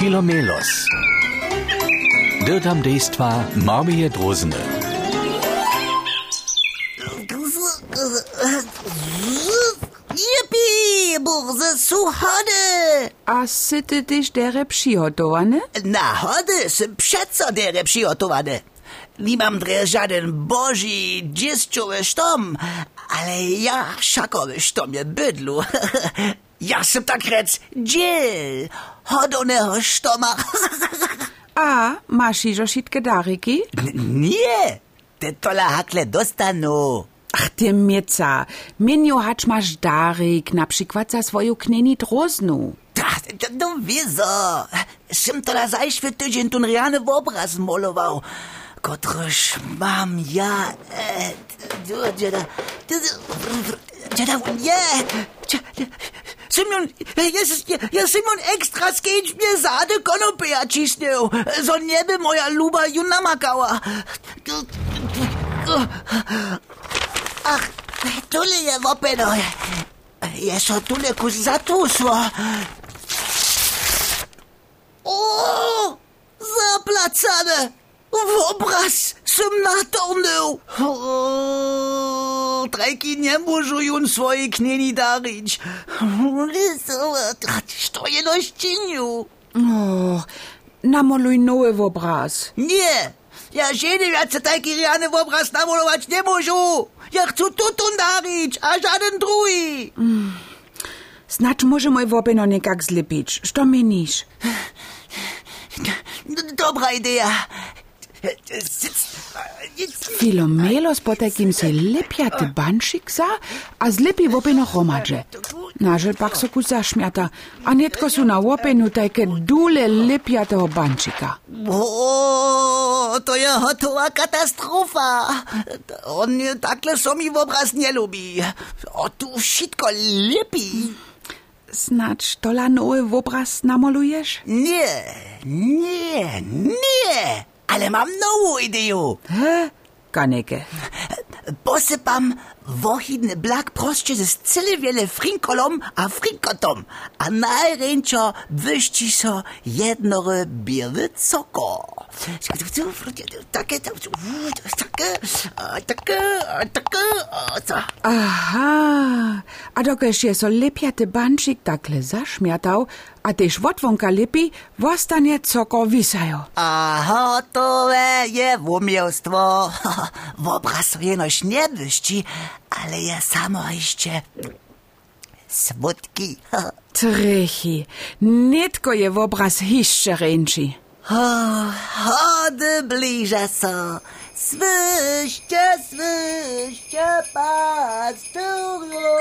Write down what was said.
Filomelos. Dirtam dejstva Marmije Drozene. Yippie, burze su hody. A sy ty tyś dere przygotowane? Na hody są przeco dere przygotowane. Nie mam dre żaden boży, dzieszczowy sztom, ale ja szakowy sztomie bydlu. Ja sam tak rec dziel hodonego sztoma. A, masz iżo sitke dariki? Nie, te tola hakle dostanu. Ach, ty mieca, minio hacz masz darik, na przykład za swoją knini droznu. Tak, no wieso. Szym to na zajszwy tydzień ten riany obraz malował. Kotryż mam ja... E, dziada... Dziada... Nie! Simon, jest, ja Simon extra skeć mnie zady konopia cisnął. So nie by moja luba juna makała. Ach, tule je wopeno. Jeszcze tule kus zatusło. O, zaplacane. W obraz Muszą już swoje knieni darić. Co je no ściniu? O, namoluj nowy obraz. Nie, ja żeny więcej taki riany w obraz namalować nie muszę. Ja chcę tutun darić, a żaden drugi. Znacz może mój wopeno niekak zlepić. Što menisz? Dobra idea. Filomelos po takim se lepiaty banšik za, a zlepi wopeno hromadže. Nažel pak so kus zašmjata, a netko su na wopenu tajke dule lepiatého banšika. O, to je hotová katastrofa. On takle so mi obraz nie lubi. O, tu všetko lepí. Snacz tola nowy obraz namolujesz? Nie, nie, nie. Ale mam nową ideę. He? Kaneke. Posypam wohidny blak proście ze cyle wiele frinkolom a frinkotom, a najręczo wyści so jednore biele coko. Takie, takie, takie, takie, Aha, a dokež je so lepiaty banšik takle zašmjatał, a tež wotwonka lepi, wostanie coko wisajo. A hotowe je wumiostwo. Wobraz jenoś nie wyści, ale je samo jeszcze smutki. Trechi, netko je obraz hišće renči. Hody bliża so. Swyście, swyście, pasturio.